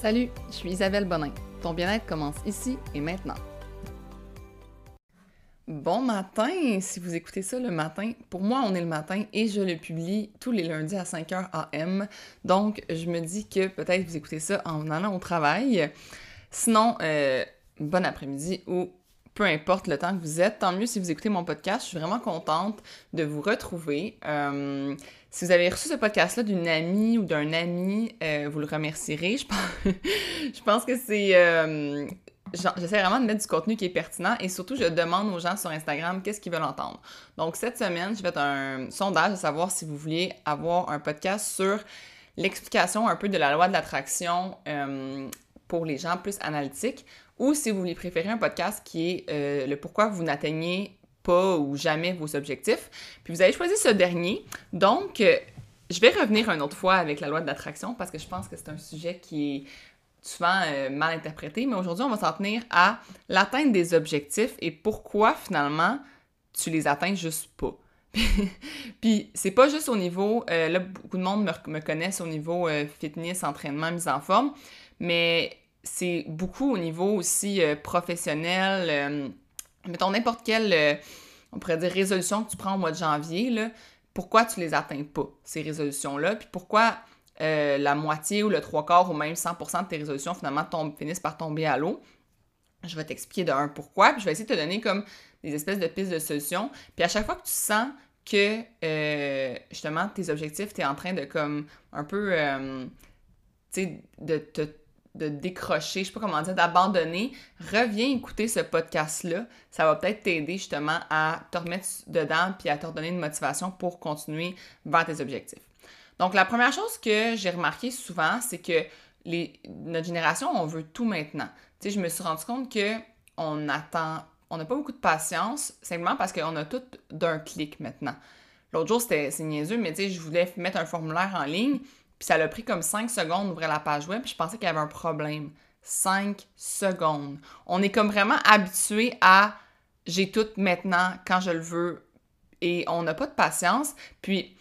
Salut, je suis Isabelle Bonin. Ton bien-être commence ici et maintenant. Bon matin, si vous écoutez ça le matin. Pour moi, on est le matin et je le publie tous les lundis à 5h AM. Donc, je me dis que peut-être vous écoutez ça en allant au travail. Sinon, euh, bon après-midi ou peu importe le temps que vous êtes. Tant mieux si vous écoutez mon podcast. Je suis vraiment contente de vous retrouver. Euh, si vous avez reçu ce podcast-là d'une amie ou d'un ami, euh, vous le remercierez. Je pense, que c'est... Euh, j'essaie vraiment de mettre du contenu qui est pertinent et surtout, je demande aux gens sur Instagram qu'est-ce qu'ils veulent entendre. Donc, cette semaine, je vais faire un sondage de savoir si vous vouliez avoir un podcast sur l'explication un peu de la loi de l'attraction pour les gens plus analytiques ou si vous voulez préférer un podcast qui est euh, le pourquoi vous n'atteignez pas ou jamais vos objectifs. Puis vous avez choisi ce dernier. Donc, euh, je vais revenir une autre fois avec la loi de l'attraction parce que je pense que c'est un sujet qui est souvent euh, mal interprété. Mais aujourd'hui, on va s'en tenir à l'atteinte des objectifs et pourquoi finalement tu les atteins juste pas. Puis c'est pas juste au niveau, là beaucoup de monde me, me connaissent au niveau fitness, entraînement, mise en forme, mais c'est beaucoup au niveau aussi euh, professionnel. Euh, mettons n'importe quelle, euh, on pourrait dire, résolution que tu prends au mois de janvier, là, pourquoi tu les atteins pas, ces résolutions-là, puis pourquoi la moitié ou le trois quarts ou même 100% de tes résolutions finalement finissent par tomber à l'eau? Je vais t'expliquer de un pourquoi, puis je vais essayer de te donner comme des espèces de pistes de solutions. Puis à chaque fois que tu sens que justement tes objectifs, tu es en train de comme un peu, tu sais, de te de décrocher, je sais pas comment dire, d'abandonner, reviens écouter ce podcast-là. Ça va peut-être t'aider justement à te remettre dedans puis à te redonner une motivation pour continuer vers tes objectifs. Donc, la première chose que j'ai remarqué souvent, c'est que les, notre génération, on veut tout maintenant. Tu sais, je me suis rendu compte que on attend, on n'a pas beaucoup de patience, simplement parce qu'on a tout d'un clic maintenant. L'autre jour, c'était niaiseux, mais tu sais, je voulais mettre un formulaire en ligne, puis ça l'a pris comme 5 secondes d'ouvrir la page web, puis je pensais qu'il y avait un problème. 5 secondes. On est comme vraiment habitué à j'ai tout maintenant quand je le veux et on n'a pas de patience. Puis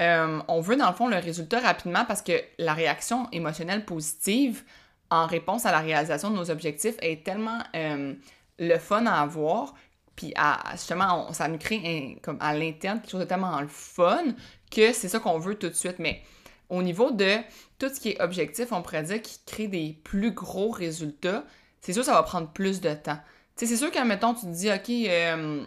euh, on veut dans le fond le résultat rapidement parce que la réaction émotionnelle positive en réponse à la réalisation de nos objectifs est tellement euh, le fun à avoir. Puis à, justement, ça nous crée comme à l'interne quelque chose de tellement le fun que c'est ça qu'on veut tout de suite. Mais au niveau de tout ce qui est objectif, on pourrait dire qu'il crée des plus gros résultats, c'est sûr que ça va prendre plus de temps. C'est sûr qu'à mettons, tu te dis, OK, euh,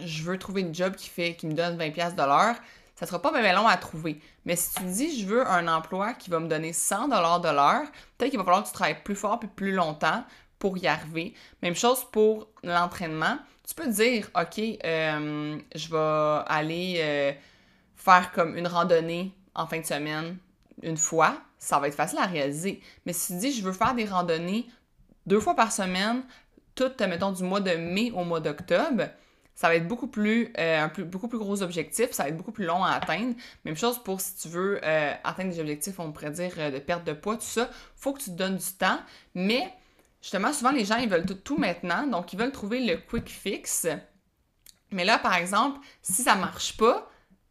je veux trouver une job qui fait qui me donne 20$ de l'heure, ça sera pas bien long à trouver. Mais si tu te dis, je veux un emploi qui va me donner 100$ de l'heure, peut-être qu'il va falloir que tu travailles plus fort et plus longtemps pour y arriver. Même chose pour l'entraînement. Tu peux te dire, OK, euh, je vais aller euh, faire comme une randonnée en fin de semaine une fois, ça va être facile à réaliser. Mais si tu dis, je veux faire des randonnées deux fois par semaine, tout, mettons, du mois de mai au mois d'octobre, ça va être beaucoup plus, euh, beaucoup plus gros objectif, ça va être beaucoup plus long à atteindre. Même chose pour si tu veux euh, atteindre des objectifs, on pourrait dire euh, de perte de poids, tout ça, faut que tu te donnes du temps. Mais justement, souvent les gens, ils veulent tout, tout maintenant, donc ils veulent trouver le quick fix. Mais là, par exemple, si ça marche pas,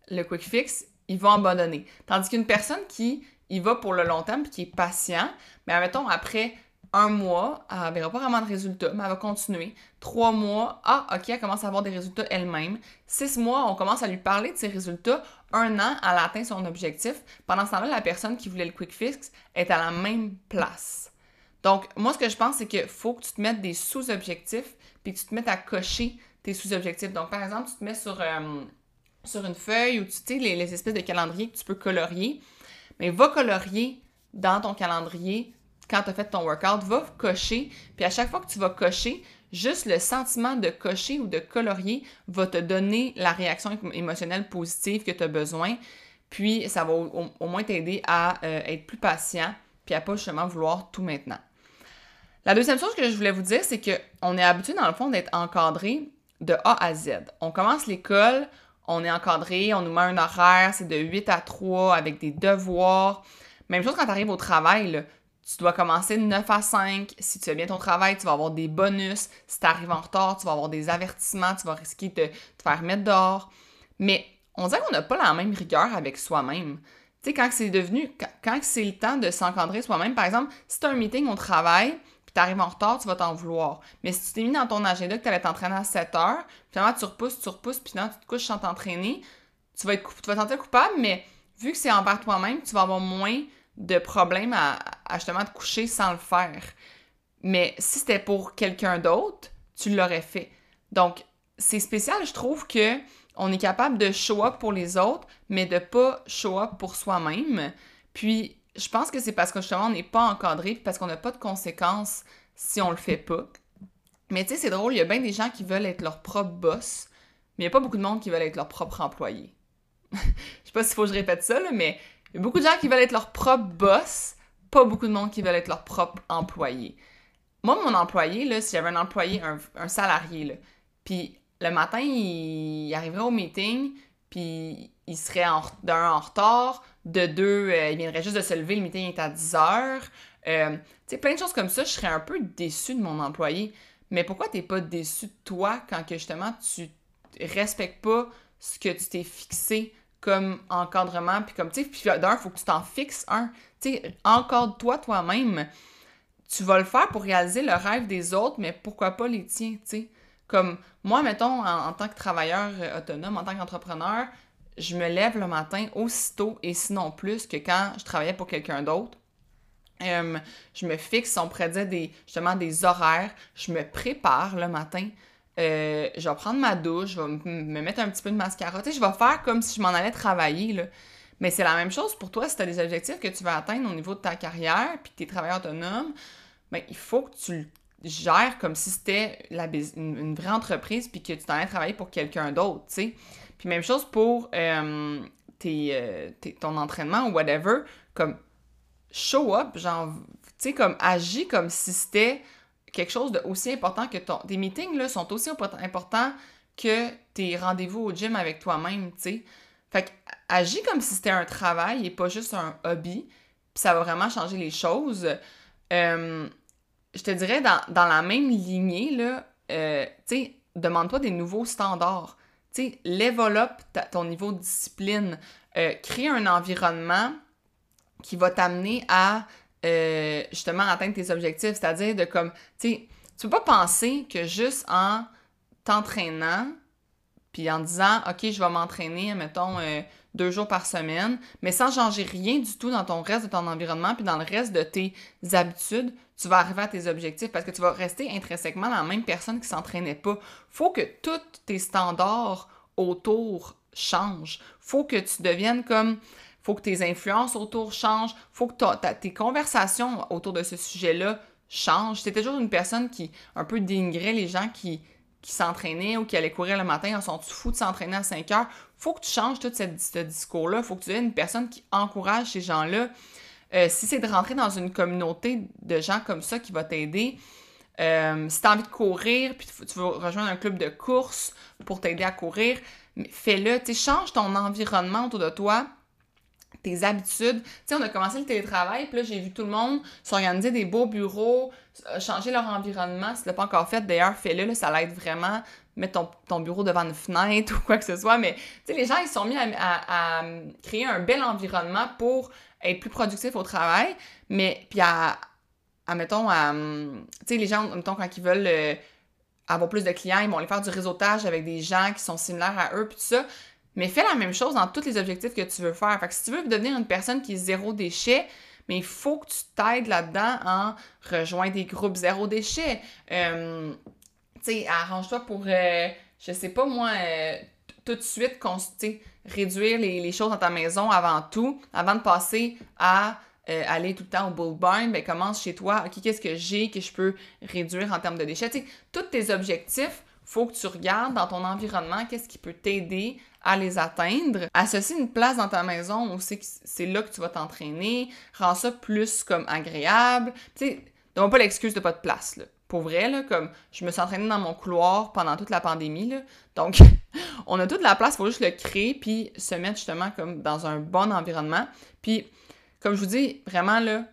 le quick fix, il va abandonner. Tandis qu'une personne qui y va pour le long terme et qui est patient, mais admettons, après un mois, elle verra pas vraiment de résultats, mais elle va continuer. Trois mois, ah, OK, elle commence à avoir des résultats elle-même. Six mois, on commence à lui parler de ses résultats. Un an, elle a atteint son objectif. Pendant ce temps-là, la personne qui voulait le quick fix est à la même place. Donc, moi, ce que je pense, c'est qu'il faut que tu te mettes des sous-objectifs puis que tu te mettes à cocher tes sous-objectifs. Donc, par exemple, tu te mets sur... Euh, sur une feuille ou tu sais, les, espèces de calendriers que tu peux colorier, mais va colorier dans ton calendrier quand tu as fait ton workout, va cocher, puis à chaque fois que tu vas cocher, juste le sentiment de cocher ou de colorier va te donner la réaction émotionnelle positive que tu as besoin, puis ça va au, moins t'aider à euh, être plus patient, puis à pas justement vouloir tout maintenant. La deuxième chose que je voulais vous dire, c'est qu'on est habitué dans le fond d'être encadré de A à Z. On commence l'école, on est encadré, on nous met un horaire, c'est de 8 à 3 avec des devoirs. Même chose quand tu arrives au travail, tu dois commencer de 9 à 5. Si tu fais bien ton travail, tu vas avoir des bonus. Si tu arrives en retard, tu vas avoir des avertissements, tu vas risquer de te faire mettre dehors. Mais on dirait qu'on n'a pas la même rigueur avec soi-même. Tu sais, quand c'est devenu, quand, c'est le temps de s'encadrer soi-même, par exemple, si tu as un meeting au travail, puis tu arrives en retard, tu vas t'en vouloir. Mais si tu t'es mis dans ton agenda que tu allais t'entraîner à 7 heures, finalement tu repousses, tu repousses, puis finalement tu te couches sans t'entraîner, tu vas, être, tu vas coupable, mais vu que c'est envers toi-même, tu vas avoir moins de problèmes à, justement te coucher sans le faire. Mais si c'était pour quelqu'un d'autre, tu l'aurais fait. Donc, c'est spécial, je trouve, que on est capable de show up pour les autres, mais de pas show up pour soi-même. Puis, je pense que c'est parce que justement, on n'est pas encadré, parce qu'on n'a pas de conséquences si on le fait pas. Mais tu sais, c'est drôle, il y a bien des gens qui veulent être leur propre boss, mais il n'y a pas beaucoup de monde qui veulent être leur propre employé. je sais pas s'il faut que je répète ça, mais il y a beaucoup de gens qui veulent être leur propre boss, pas beaucoup de monde qui veulent être leur propre employé. Moi, mon employé, là, si j'avais un employé, un, salarié, puis le matin, il, arriverait au meeting, puis il serait d'un en retard, de deux, euh, il viendrait juste de se lever, le meeting est à 10 heures. Euh, tu sais, plein de choses comme ça, je serais un peu déçue de mon employé. Mais pourquoi t'es pas déçu de toi quand que justement tu respectes pas ce que tu t'es fixé comme encadrement, puis comme, tu sais, puis d'un, faut que tu t'en fixes un. Tu sais, encadre-toi toi-même. Tu vas le faire pour réaliser le rêve des autres, mais pourquoi pas les tiens, tu sais. Comme, moi, mettons, en, tant que travailleur euh, autonome, en tant qu'entrepreneur, je me lève le matin aussitôt et sinon plus que quand je travaillais pour quelqu'un d'autre. Euh, je me fixe, on dire des, justement des horaires. Je me prépare le matin. Euh, je vais prendre ma douche, je vais me mettre un petit peu de mascara. Tu sais, je vais faire comme si je m'en allais travailler. Mais c'est la même chose pour toi si tu as des objectifs que tu veux atteindre au niveau de ta carrière, puis que tu es travailleur autonome, ben, il faut que tu le gères comme si c'était une, vraie entreprise, puis que tu t'en travailler pour quelqu'un d'autre, tu sais. Puis même chose pour euh, euh, ton entraînement ou whatever, comme show up, genre, tu sais, comme agis comme si c'était quelque chose d'aussi important que ton. Tes meetings là, sont aussi importants que tes rendez-vous au gym avec toi-même, tu sais. Fait agis comme si c'était un travail et pas juste un hobby, puis ça va vraiment changer les choses. Euh, je te dirais, dans, la même lignée, là, euh, tu sais, demande-toi des nouveaux standards. Tu sais, up ton niveau de discipline. Euh, crée un environnement qui va t'amener à euh, justement atteindre tes objectifs. C'est-à-dire de comme, tu sais, tu peux pas penser que juste en t'entraînant, puis en disant, OK, je vais m'entraîner, mettons, deux jours par semaine, mais sans changer rien du tout dans ton reste de ton environnement, puis dans le reste de tes habitudes, tu vas arriver à tes objectifs parce que tu vas rester intrinsèquement la même personne qui s'entraînait pas. Faut que tous tes standards autour changent. Faut que tu deviennes comme faut que tes influences autour changent, faut que tes conversations autour de ce sujet-là changent. C'était toujours une personne qui un peu dénigrait les gens qui, qui s'entraînaient ou qui allaient courir le matin, en sont fous de s'entraîner à 5 heures? Faut que tu changes tout cette, ce discours-là. Faut que tu deviennes une personne qui encourage ces gens-là. Euh, si c'est de rentrer dans une communauté de gens comme ça qui va t'aider, euh, si tu as envie de courir, puis tu veux rejoindre un club de course pour t'aider à courir, fais-le. Change ton environnement autour de toi tes habitudes. Tu sais, on a commencé le télétravail, puis là, j'ai vu tout le monde s'organiser des beaux bureaux, euh, changer leur environnement. Si tu l'as pas encore fait, d'ailleurs, fais-le, ça l'aide vraiment. Mettre ton, bureau devant une fenêtre ou quoi que ce soit. Mais, tu sais, les gens, ils sont mis à, créer un bel environnement pour être plus productifs au travail, mais, puis à, mettons, à, tu sais, les gens, mettons, quand ils veulent... Euh, avoir plus de clients, ils vont aller faire du réseautage avec des gens qui sont similaires à eux, puis tout ça. Mais fais la même chose dans tous les objectifs que tu veux faire. Fait que si tu veux devenir une personne qui est zéro déchet, mais il faut que tu t'aides là-dedans en rejoignant des groupes zéro déchet. Euh, tu sais, arrange-toi pour, euh, je sais pas moi, tout de suite, réduire les, choses dans ta maison avant tout, avant de passer à aller tout le temps au bull barn, ben commence chez toi, ok, qu'est-ce que j'ai que je peux réduire en termes de déchets? Tous tes objectifs, faut que tu regardes dans ton environnement qu'est-ce qui peut t'aider à les atteindre. Associe une place dans ta maison où c'est là que tu vas t'entraîner. Rends ça plus comme agréable. Tu sais, pas l'excuse de pas de place, là. Pour vrai, comme je me suis entraînée dans mon couloir pendant toute la pandémie. Donc, on a toute la place, il faut juste le créer puis se mettre justement comme dans un bon environnement. Puis, comme je vous dis, vraiment, là,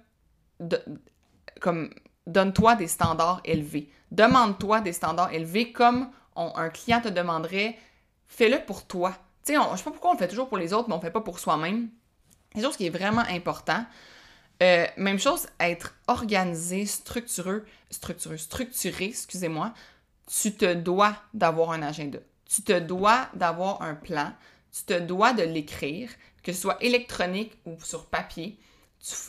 comme donne-toi des standards élevés. Demande-toi des standards élevés comme un client te demanderait fais-le pour toi. Tu sais, je sais pas pourquoi on le fait toujours pour les autres, mais on le fait pas pour soi-même. Quelque chose qui est vraiment important. Euh, même chose, être organisé, structureux, structureux, structuré, excusez-moi. Tu te dois d'avoir un agenda. Tu te dois d'avoir un plan. Tu te dois de l'écrire, que ce soit électronique ou sur papier.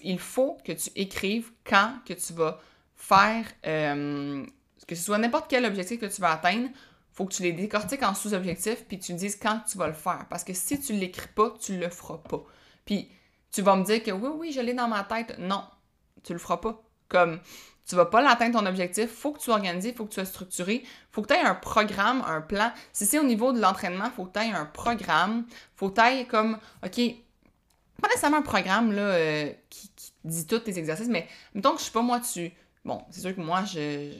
il faut que tu écrives quand que tu vas faire, euh, que ce soit n'importe quel objectif que tu vas atteindre, faut que tu les décortiques en sous-objectifs, puis tu dises quand tu vas le faire. Parce que si tu ne l'écris pas, tu le feras pas. Puis tu vas me dire que oui, oui, je l'ai dans ma tête. Non, tu le feras pas. Comme tu vas pas l'atteindre ton objectif, faut que tu sois organisé, faut que tu sois structuré, faut que tu aies un programme, un plan. Si c'est au niveau de l'entraînement, faut que tu aies un programme, faut que tu aies comme, OK, pas nécessairement un programme là, euh, qui, dit tous tes exercices, mais mettons que je sais pas, moi, tu. Bon, c'est sûr que moi, je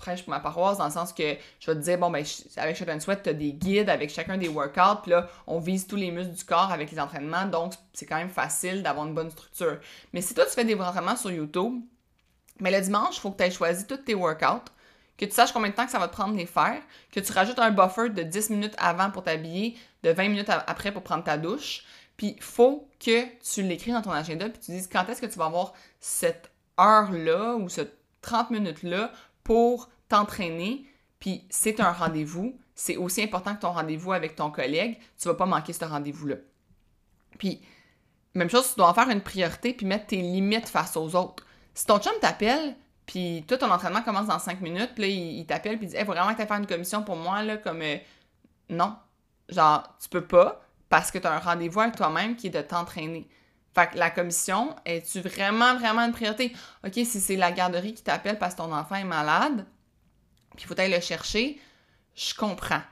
prêche pour ma paroisse dans le sens que je vais te dire, bon, ben, avec Shot Sweat, tu as des guides avec chacun des workouts, puis là, on vise tous les muscles du corps avec les entraînements, donc c'est quand même facile d'avoir une bonne structure. Mais si toi, tu fais des entraînements sur YouTube, mais le dimanche, il faut que tu aies choisi tous tes workouts, que tu saches combien de temps que ça va te prendre de les faire, que tu rajoutes un buffer de 10 minutes avant pour t'habiller, de 20 minutes après pour prendre ta douche. Puis il faut que tu l'écris dans ton agenda, puis tu dises quand est-ce que tu vas avoir cette heure-là ou cette 30 minutes-là pour t'entraîner, puis c'est un rendez-vous, c'est aussi important que ton rendez-vous avec ton collègue, tu vas pas manquer ce rendez-vous-là. Puis, même chose, tu dois en faire une priorité, puis mettre tes limites face aux autres. Si ton chum t'appelle, puis tout ton entraînement commence dans 5 minutes, là, il, t'appelle, puis il dit hey, faut vraiment que tu faire une commission pour moi, là, comme. Euh, non. Genre, tu peux pas, parce que tu as un rendez-vous avec toi-même qui est de t'entraîner. Fait que la commission, es-tu vraiment, vraiment une priorité? OK, si c'est la garderie qui t'appelle parce que ton enfant est malade, puis il faut aller le chercher, je comprends.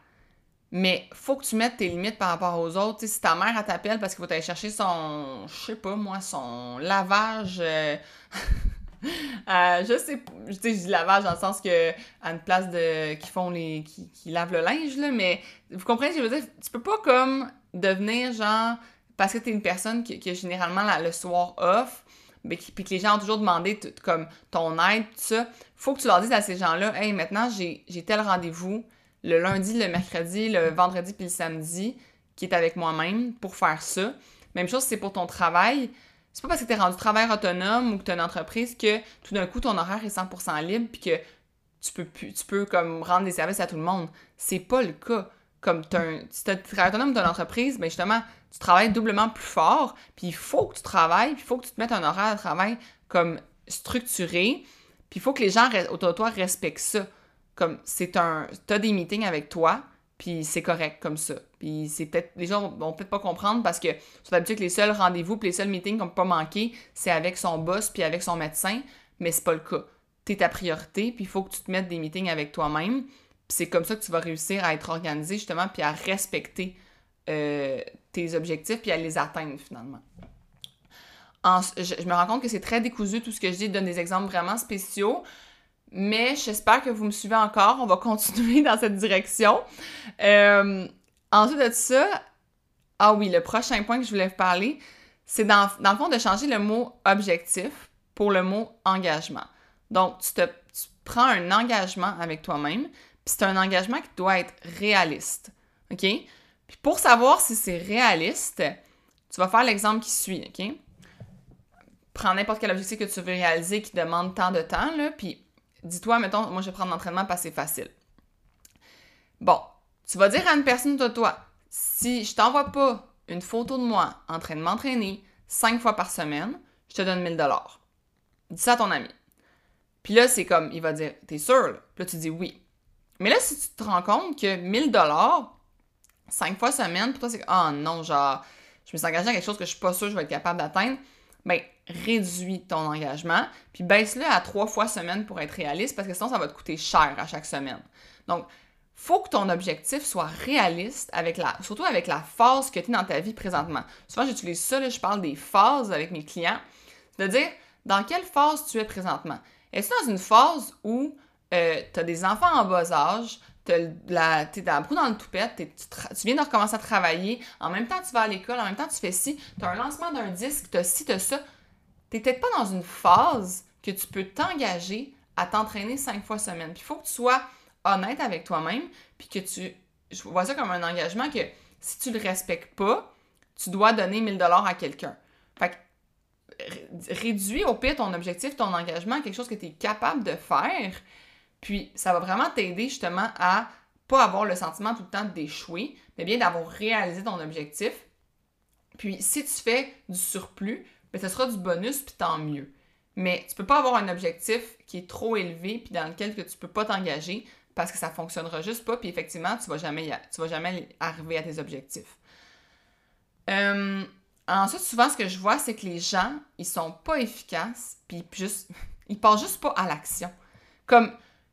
Mais faut que tu mettes tes limites par rapport aux autres. si ta mère t'appelle parce qu'il faut aller chercher son, je sais pas moi, son lavage. Euh, euh, je sais, je dis lavage dans le sens que à une place de qui font les qui, qui lavent le linge là, mais vous comprenez ce que je veux dire? Tu peux pas comme devenir genre parce que tu es une personne qui, a généralement le soir off, mais puis que les gens ont toujours demandé comme ton aide, tout ça, faut que tu leur dises à ces gens-là, hey, maintenant j'ai tel rendez-vous le lundi, le mercredi, le vendredi puis le samedi qui est avec moi-même pour faire ça. Même chose, c'est pour ton travail. C'est pas parce que tu es rendu travailleur autonome ou que tu as une entreprise que tout d'un coup ton horaire est 100% libre puis que tu peux tu peux comme rendre des services à tout le monde. C'est pas le cas comme tu si tu es autonome d'une entreprise, ben justement, tu travailles doublement plus fort, puis il faut que tu travailles, puis il faut que tu te mettes un horaire de travail comme structuré, puis il faut que les gens autour de toi respectent ça. Comme c'est un. Tu as des meetings avec toi, puis c'est correct comme ça. Puis c'est peut-être. Les gens vont peut-être pas comprendre parce que sont habitués que les seuls rendez-vous, puis les seuls meetings qu'on peut pas manquer, c'est avec son boss, puis avec son médecin, mais c'est pas le cas. Tu es ta priorité, puis il faut que tu te mettes des meetings avec toi-même c'est comme ça que tu vas réussir à être organisé justement, puis à respecter euh, tes objectifs, puis à les atteindre finalement. je, me rends compte que c'est très décousu tout ce que je dis, donne des exemples vraiment spéciaux, mais j'espère que vous me suivez encore. On va continuer dans cette direction. Euh, ensuite de ça, ah oui, le prochain point que je voulais vous parler, c'est dans, dans, le fond de changer le mot objectif pour le mot engagement. Donc, tu, te, tu prends un engagement avec toi-même, c'est un engagement qui doit être réaliste. OK? Puis pour savoir si c'est réaliste, tu vas faire l'exemple qui suit, OK? Prends n'importe quel objectif que tu veux réaliser qui demande tant de temps, là, puis dis-toi, mettons, moi je vais prendre l'entraînement parce que c'est facile. Bon, tu vas dire à une personne de toi, si je t'envoie pas une photo de moi en train de m'entraîner cinq fois par semaine, je te donne 1000 dollars. Dis ça à ton ami. Puis là, c'est comme, il va dire, t'es sûr? Puis là, tu dis oui. Mais là, si tu te rends compte que 1000 dollars, 5 fois semaine, pour toi, c'est ah oh non, genre, je me suis engagé à quelque chose que je suis pas sûre que je vais être capable d'atteindre, ben, réduis ton engagement, puis baisse-le à 3 fois semaine pour être réaliste, parce que sinon, ça va te coûter cher à chaque semaine. Donc, faut que ton objectif soit réaliste, avec la, surtout avec la phase que tu es dans ta vie présentement. Souvent, j'utilise ça, là, je parle des phases avec mes clients. C'est-à-dire, dans quelle phase tu es présentement? Est-ce dans une phase où euh, tu as des enfants en bas âge, tu es la boue dans le toupette, tu, viens de recommencer à travailler, en même temps tu vas à l'école, en même temps tu fais ci, tu as un lancement d'un disque, tu as ci, tu as ça. Tu peut-être pas dans une phase que tu peux t'engager à t'entraîner cinq fois semaine. Puis il faut que tu sois honnête avec toi-même, puis que tu. Je vois ça comme un engagement que si tu le respectes pas, tu dois donner 1000 dollars à quelqu'un. Fait que réduis au pire ton objectif, ton engagement quelque chose que tu es capable de faire. Puis ça va vraiment t'aider justement à pas avoir le sentiment tout le temps d'échouer, mais bien d'avoir réalisé ton objectif. Puis si tu fais du surplus, ben, ce sera du bonus, puis tant mieux. Mais tu peux pas avoir un objectif qui est trop élevé, puis dans lequel que tu peux pas t'engager, parce que ça fonctionnera juste pas, puis effectivement, tu vas jamais, tu vas jamais arriver à tes objectifs. Euh, ensuite, souvent, ce que je vois, c'est que les gens, ils sont pas efficaces, puis juste, ils passent juste pas à l'action. Comme,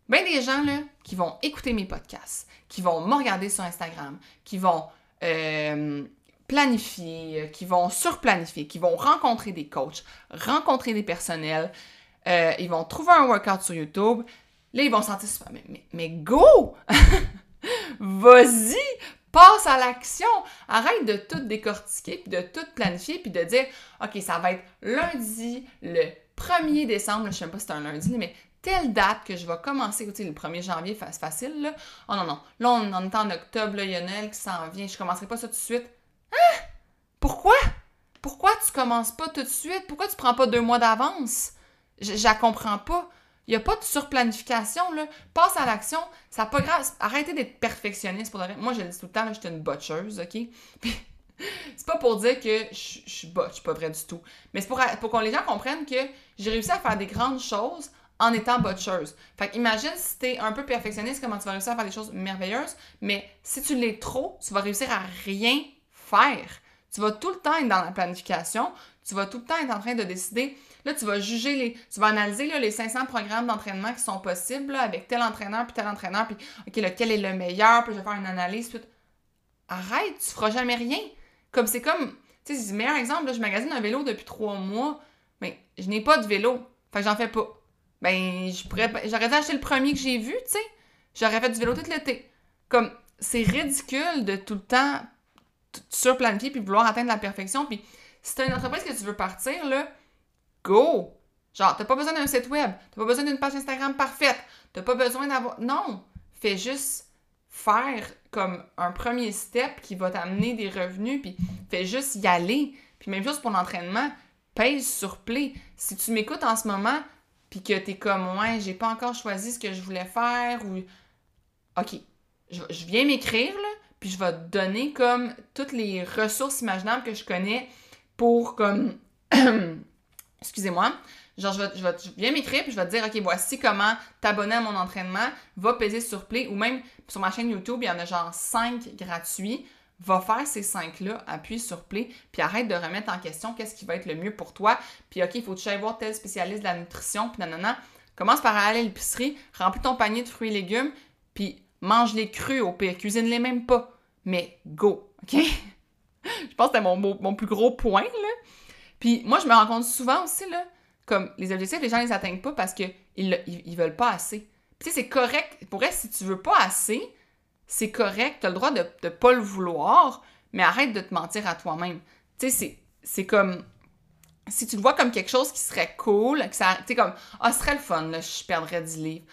ben des gens, là, qui vont écouter mes podcasts, qui vont me regarder sur Instagram, qui vont euh, planifier, euh, qui vont surplanifier, qui vont rencontrer des coachs, rencontrer des personnels, euh, ils vont trouver un workout sur YouTube. Là, ils vont sentir super. Mais, mais, go! Vas-y! Passe à l'action! Arrête de tout décortiquer, puis de tout planifier, puis de dire OK, ça va être lundi, le 1er décembre, je sais pas si c'est un lundi, mais telle date que je vais commencer, tu le 1er janvier, c'est facile, là. Oh non, non. Là, on, on est en octobre, là, il y a Noël qui s'en vient, je commencerai pas ça tout de suite. Hein? Pourquoi? Pourquoi tu commences pas tout de suite? Pourquoi tu prends pas deux mois d'avance? Je, comprends pas. Il n'y a pas de surplanification, là. Passe à l'action. Ça pas grave. Arrêtez d'être perfectionniste pour Moi, je le dis tout le temps, je suis une botcheuse, OK? C'est pas pour dire que je, je suis botche, pas vrai du tout. Mais c'est pour, pour que les gens comprennent que j'ai réussi à faire des grandes choses en étant botcheuse. Fait imagine si t'es un peu perfectionniste, comment tu vas réussir à faire des choses merveilleuses, mais si tu l'es trop, tu vas réussir à rien faire. Tu vas tout le temps être dans la planification, tu vas tout le temps être en train de décider. Là, tu vas juger les. Tu vas analyser les 500 programmes d'entraînement qui sont possibles avec tel entraîneur puis tel entraîneur, puis OK, lequel est le meilleur, puis je vais faire une analyse. Puis... Arrête, tu feras jamais rien. Comme c'est comme. Tu sais, meilleur exemple, là, je magasine un vélo depuis trois mois, mais je n'ai pas de vélo. Fait que j'en fais pas ben, j'aurais dû acheter le premier que j'ai vu, tu sais. J'aurais fait du vélo tout l'été. Comme, c'est ridicule de tout le temps surplanifier puis vouloir atteindre la perfection. Puis, si t'as une entreprise que tu veux partir, là, go! Genre, t'as pas besoin d'un site web, t'as pas besoin d'une page Instagram parfaite, t'as pas besoin d'avoir. Non! Fais juste faire comme un premier step qui va t'amener des revenus, puis fais juste y aller. Puis même chose pour l'entraînement, pèse sur play. Si tu m'écoutes en ce moment, puis que t'es comme, ouais, j'ai pas encore choisi ce que je voulais faire, ou. Ok, je, viens m'écrire, là, puis je vais te donner comme toutes les ressources imaginables que je connais pour, comme. Excusez-moi. Genre, je, vais, je, viens m'écrire, puis je vais te dire, OK, voici comment t'abonner à mon entraînement, va peser sur Play, ou même sur ma chaîne YouTube, il y en a genre 5 gratuits va faire ces cinq-là, appuie sur play, puis arrête de remettre en question qu'est-ce qui va être le mieux pour toi. Puis OK, il faut que tu ailles voir tel spécialiste de la nutrition, puis nanana. Commence par aller à l'épicerie, remplis ton panier de fruits et légumes, puis mange-les crus au pire. Cuisine-les même pas. Mais go, OK? je pense que c'était mon, plus gros point, là. Puis moi, je me rends compte souvent aussi, là, comme les objectifs, les gens les atteignent pas parce qu'ils ils, ils veulent pas assez. Puis tu sais, c'est correct. Pour si tu veux pas assez, c'est correct, tu as le droit de ne pas le vouloir, mais arrête de te mentir à toi-même. Tu sais, c'est comme. Si tu le vois comme quelque chose qui serait cool, que. Tu sais, comme. Ah, ce serait le fun, là, je perdrais 10 livres.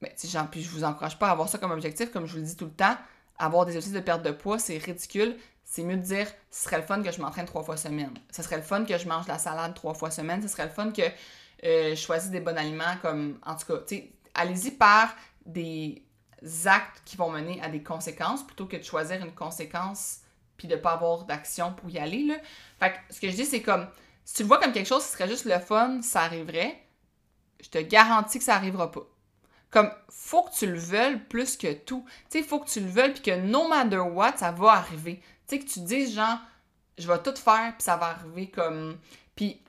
Mais, tu sais, puis je vous encourage pas à avoir ça comme objectif, comme je vous le dis tout le temps. Avoir des objectifs de perte de poids, c'est ridicule. C'est mieux de dire, ce serait le fun que je m'entraîne trois fois semaine. Ce serait le fun que je mange la salade trois fois semaine. Ce serait le fun que euh, je choisisse des bons aliments comme. En tout cas, tu sais, allez-y par des actes qui vont mener à des conséquences plutôt que de choisir une conséquence puis de pas avoir d'action pour y aller. Là. Fait que ce que je dis, c'est comme si tu le vois comme quelque chose qui serait juste le fun, ça arriverait, je te garantis que ça arrivera pas. Comme, faut que tu le veuilles plus que tout. Tu sais, faut que tu le veuilles puis que no matter what, ça va arriver. Tu sais, que tu dises genre, je vais tout faire puis ça va arriver comme. Puis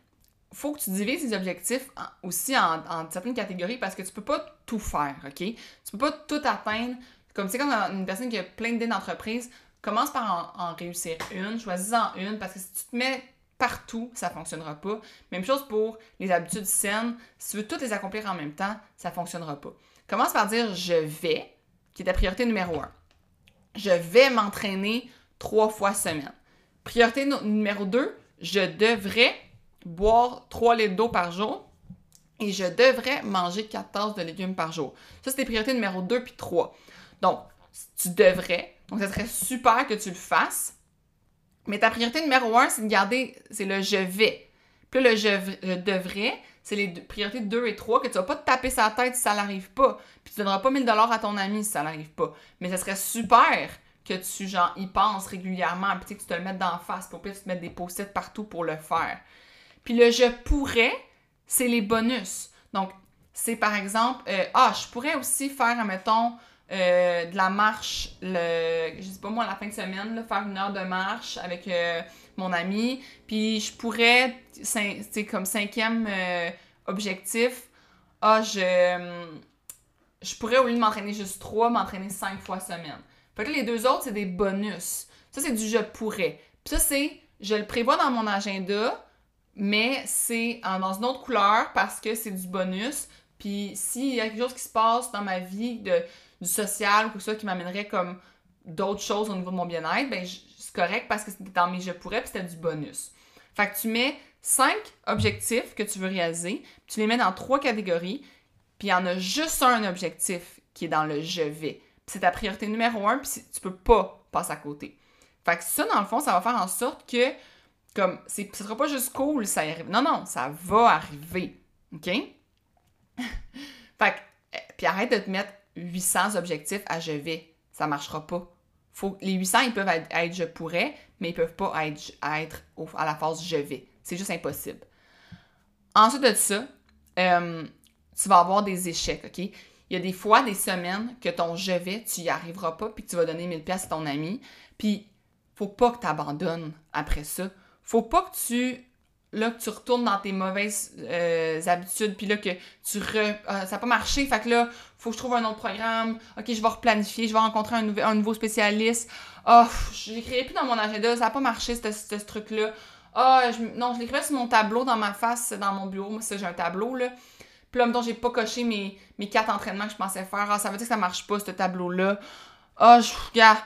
faut que tu divises tes objectifs aussi en, certaines catégories parce que tu peux pas tout faire, OK? Tu peux pas tout atteindre. Comme c'est comme une personne qui a plein d'idées d'entreprise, commence par en, réussir une, choisis-en une parce que si tu te mets partout, ça fonctionnera pas. Même chose pour les habitudes saines. Si tu veux toutes les accomplir en même temps, ça fonctionnera pas. Commence par dire je vais, qui est ta priorité numéro un. Je vais m'entraîner trois fois semaine. Priorité numéro deux, je devrais boire 3 litres d'eau par jour et je devrais manger 4 tasses de légumes par jour. Ça, c'est tes priorités numéro 2 puis 3. Donc, tu devrais. Donc, ça serait super que tu le fasses. Mais ta priorité numéro un, c'est de garder, c'est le je vais. Puis là, le je, devrais, c'est les priorités 2 et 3 que tu vas pas te taper sa tête si ça n'arrive pas. Puis tu donneras pas 1000 dollars à ton ami si ça n'arrive pas. Mais ça serait super que tu, genre, y penses régulièrement, puis que tu te le mettes d'en face, pour que tu te mettes des post-it partout pour le faire. Puis le je pourrais, c'est les bonus. Donc, c'est par exemple, euh, ah, je pourrais aussi faire, mettons, euh, de la marche, le, je sais pas moi, la fin de semaine, faire une heure de marche avec euh, mon ami. Puis je pourrais, c'est comme cinquième objectif, ah, je, pourrais, au lieu de m'entraîner juste trois, m'entraîner cinq fois semaine. Fait que les deux autres, c'est des bonus. Ça, c'est du je pourrais. Puis ça, c'est, je le prévois dans mon agenda, mais c'est dans une autre couleur parce que c'est du bonus. Puis s'il y a quelque chose qui se passe dans ma vie de, du social ou chose qui m'amènerait comme d'autres choses au niveau de mon bien-être, ben c'est correct parce que c'était dans mes je pourrais puis c'était du bonus. Fait que tu mets cinq objectifs que tu veux réaliser, puis tu les mets dans trois catégories, puis il y en a juste un objectif qui est dans le je vais. C'est ta priorité numéro un, puis tu peux pas passer à côté. Fait que ça, dans le fond, ça va faire en sorte que, comme, ce sera pas juste cool, ça arrive. Non, non, ça va arriver. OK? fait que, eh, puis arrête de te mettre 800 objectifs à je vais. Ça marchera pas. Faut, les 800, ils peuvent être, je pourrais, mais ils peuvent pas être, être à la phase je vais. C'est juste impossible. Ensuite de ça, euh, tu vas avoir des échecs, OK? Il y a des fois, des semaines, que ton je vais, tu y arriveras pas, puis tu vas donner 1000 pièces à ton ami. Puis, faut pas que tu abandonnes après ça. Faut pas que tu là que tu retournes dans tes mauvaises euh, habitudes, puis là que tu re... Euh, ça n'a pas marché, fait que là, faut que je trouve un autre programme, ok, je vais replanifier, je vais rencontrer un, un nouveau spécialiste, oh, je l'écrirai plus dans mon agenda, ça n'a pas marché, ce, ce, truc-là, ah, non, je l'écrirai sur mon tableau dans ma face, dans mon bureau, moi, ça, j'ai un tableau, là, puis là, en j'ai pas coché mes, mes quatre entraînements que je pensais faire, ah, ça veut dire que ça marche pas, ce tableau-là, ah, oh, je... regarde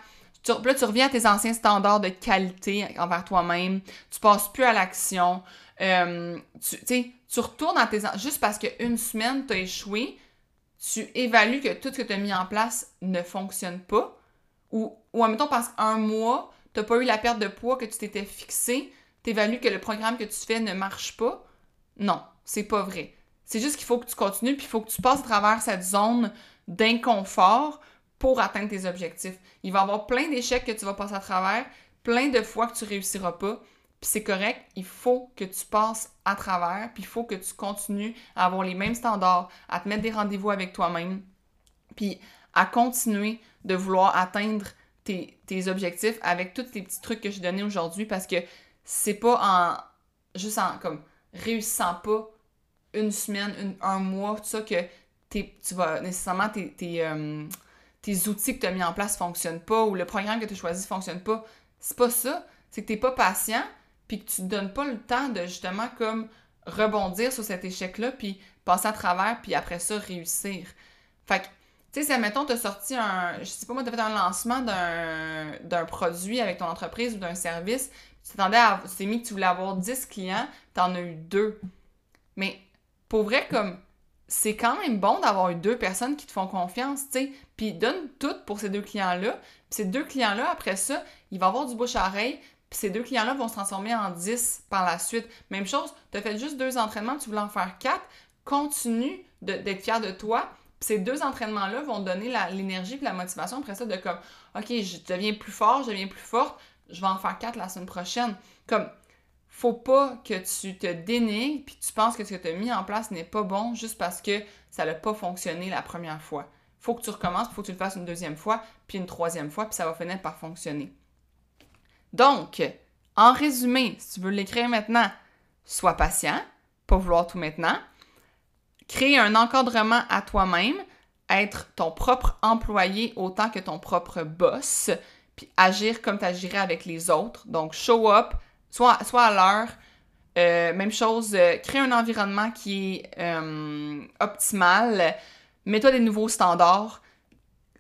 tu, là, tu reviens à tes anciens standards de qualité envers toi-même. Tu passes plus à l'action. Euh, tu, tu retournes à tes... Juste parce qu'une semaine, tu as échoué, tu évalues que tout ce que tu as mis en place ne fonctionne pas. Ou, ou temps, parce qu'un mois, tu n'as pas eu la perte de poids que tu t'étais fixé, tu évalues que le programme que tu fais ne marche pas. Non, c'est pas vrai. C'est juste qu'il faut que tu continues, puis il faut que tu passes à travers cette zone d'inconfort pour atteindre tes objectifs. Il va y avoir plein d'échecs que tu vas passer à travers, plein de fois que tu réussiras pas, puis c'est correct, il faut que tu passes à travers, puis il faut que tu continues à avoir les mêmes standards, à te mettre des rendez-vous avec toi-même, puis à continuer de vouloir atteindre tes, objectifs avec tous les petits trucs que j'ai donnés aujourd'hui parce que c'est pas en juste en comme réussissant pas une semaine, un mois, tout ça que tu vas nécessairement tes, euh, tes outils que tu as mis en place fonctionnent pas ou le programme que tu as choisi fonctionne pas. C'est pas ça. C'est que tu pas patient puis que tu te donnes pas le temps de justement comme rebondir sur cet échec-là puis passer à travers puis après ça réussir. Fait que, tu sais, si admettons, tu as sorti un, je sais pas moi, tu un lancement d'un produit avec ton entreprise ou d'un service, tu t'attendais à, tu t'es mis que tu voulais avoir 10 clients, tu en as eu deux. Mais pour vrai, comme c'est quand même bon d'avoir eu deux personnes qui te font confiance, tu sais. Puis donne tout pour ces deux clients-là. Puis ces deux clients-là, après ça, il va avoir du bouche à oreille. Puis ces deux clients-là vont se transformer en 10 par la suite. Même chose, tu as fait juste deux entraînements, tu voulais en faire quatre. Continue d'être fier de toi. Puis ces deux entraînements-là vont donner l'énergie et la motivation après ça de comme, OK, je deviens plus fort, je deviens plus forte, je vais en faire quatre la semaine prochaine. Comme, faut pas que tu te dénigres puis tu penses que ce que tu as mis en place n'est pas bon juste parce que ça n'a pas fonctionné la première fois. Faut que tu recommences, faut que tu le fasses une deuxième fois, puis une troisième fois, puis ça va finir par fonctionner. Donc, en résumé, si tu veux l'écrire maintenant, sois patient, pas vouloir tout maintenant. Créer un encadrement à toi-même, être ton propre employé autant que ton propre boss, puis agir comme tu agirais avec les autres. Donc, show up, soit, à l'heure. Euh, même chose, euh, crée un environnement qui est euh, optimal. Mets-toi des nouveaux standards.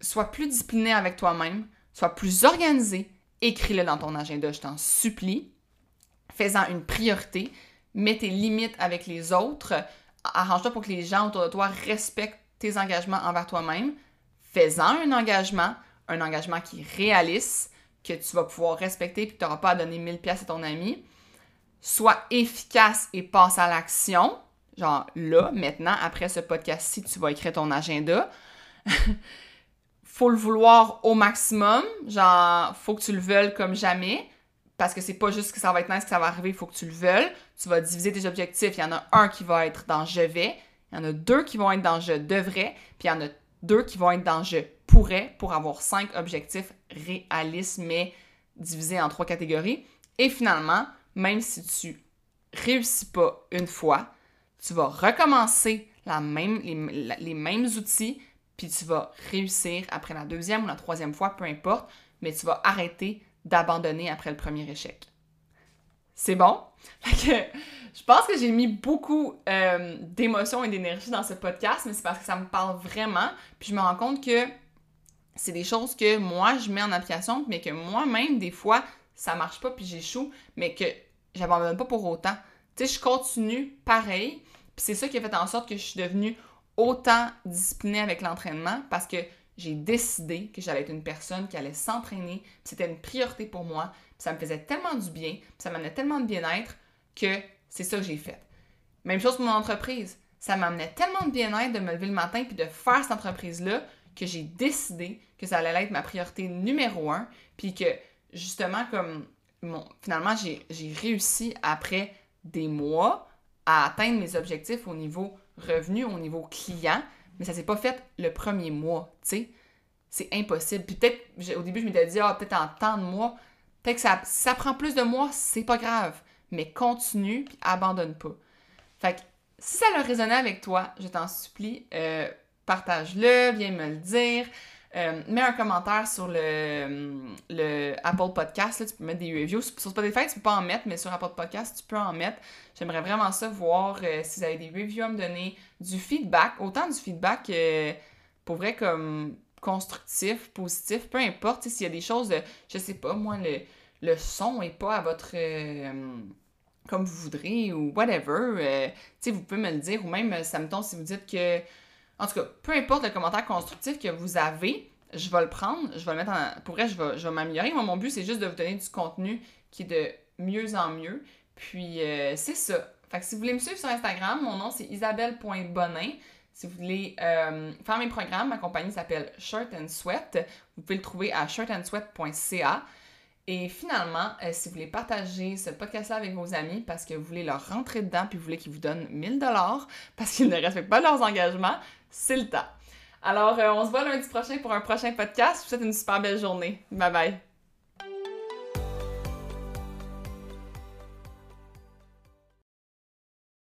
Sois plus discipliné avec toi-même. Sois plus organisé. Écris-le dans ton agenda, je t'en supplie. Fais-en une priorité. Mets tes limites avec les autres. Arrange-toi pour que les gens autour de toi respectent tes engagements envers toi-même. Fais-en un engagement, un engagement qui est réaliste, que tu vas pouvoir respecter puis que tu n'auras pas à donner 1000 pièces à ton ami. Sois efficace et passe à l'action. Genre là, maintenant, après ce podcast-ci, tu vas écrire ton agenda. faut le vouloir au maximum. Genre, faut que tu le veuilles comme jamais. Parce que c'est pas juste que ça va être nice que ça va arriver, il faut que tu le veuilles. Tu vas diviser tes objectifs. Il y en a un qui va être dans je vais. Il y en a deux qui vont être dans je devrais. Puis il y en a deux qui vont être dans je pourrais pour avoir cinq objectifs réalistes, mais divisés en trois catégories. Et finalement, même si tu réussis pas une fois, tu vas recommencer la même, les, mêmes outils, puis tu vas réussir après la deuxième ou la troisième fois, peu importe, mais tu vas arrêter d'abandonner après le premier échec. C'est bon? je pense que j'ai mis beaucoup euh, d'émotions et d'énergie dans ce podcast, mais c'est parce que ça me parle vraiment. Puis je me rends compte que c'est des choses que moi, je mets en application, mais que moi-même, des fois, ça marche pas, puis j'échoue, mais que j'abandonne pas pour autant. Tu sais, je continue pareil. Puis c'est ça qui a fait en sorte que je suis devenue autant disciplinée avec l'entraînement parce que j'ai décidé que j'allais être une personne qui allait s'entraîner. C'était une priorité pour moi. ça me faisait tellement du bien, ça m'amenait tellement de bien-être que c'est ça que j'ai fait. Même chose pour mon entreprise. Ça m'amenait tellement de bien-être de me lever le matin puis de faire cette entreprise-là que j'ai décidé que ça allait être ma priorité numéro un. Puis que justement, comme finalement, j'ai réussi après des mois à atteindre mes objectifs au niveau revenu, au niveau client, mais ça s'est pas fait le premier mois, tu sais. C'est impossible. Puis peut-être, au début, je m'étais dit, ah, peut-être en tant de mois, peut-être que ça, si ça prend plus de mois, c'est pas grave. Mais continue, puis abandonne pas. Fait que si ça a résonné avec toi, je t'en supplie, euh, partage-le, viens me le dire. Euh, mets un commentaire sur le, le Apple Podcast. Là, tu peux mettre des reviews. Sur Spotify, tu peux pas en mettre, mais sur Apple Podcast, tu peux en mettre. J'aimerais vraiment ça voir euh, si vous avez des reviews à me donner, du feedback, autant du feedback euh, pour vrai comme constructif, positif, peu importe. S'il y a des choses, de, je sais pas, moi, le, le son est pas à votre comme vous voudrez ou whatever, sais vous pouvez me le dire ou même, ça me tombe si vous dites que en tout cas, peu importe le commentaire constructif que vous avez, je vais le prendre, je vais le mettre en. Pour vrai, je vais, m'améliorer. Moi, mon but, c'est juste de vous donner du contenu qui est de mieux en mieux. Puis, euh, c'est ça. Fait que si vous voulez me suivre sur Instagram, mon nom, c'est isabelle.bonin. Si vous voulez euh, faire mes programmes, ma compagnie s'appelle Shirt and Sweat. Vous pouvez le trouver à shirtandsweat.ca. Et finalement, euh, si vous voulez partager ce podcast-là avec vos amis parce que vous voulez leur rentrer dedans puis vous voulez qu'ils vous donnent 1000 dollars parce qu'ils ne respectent pas leurs engagements, c'est le temps. Alors, euh, on se voit lundi prochain pour un prochain podcast. Je vous souhaite une super belle journée. Bye bye.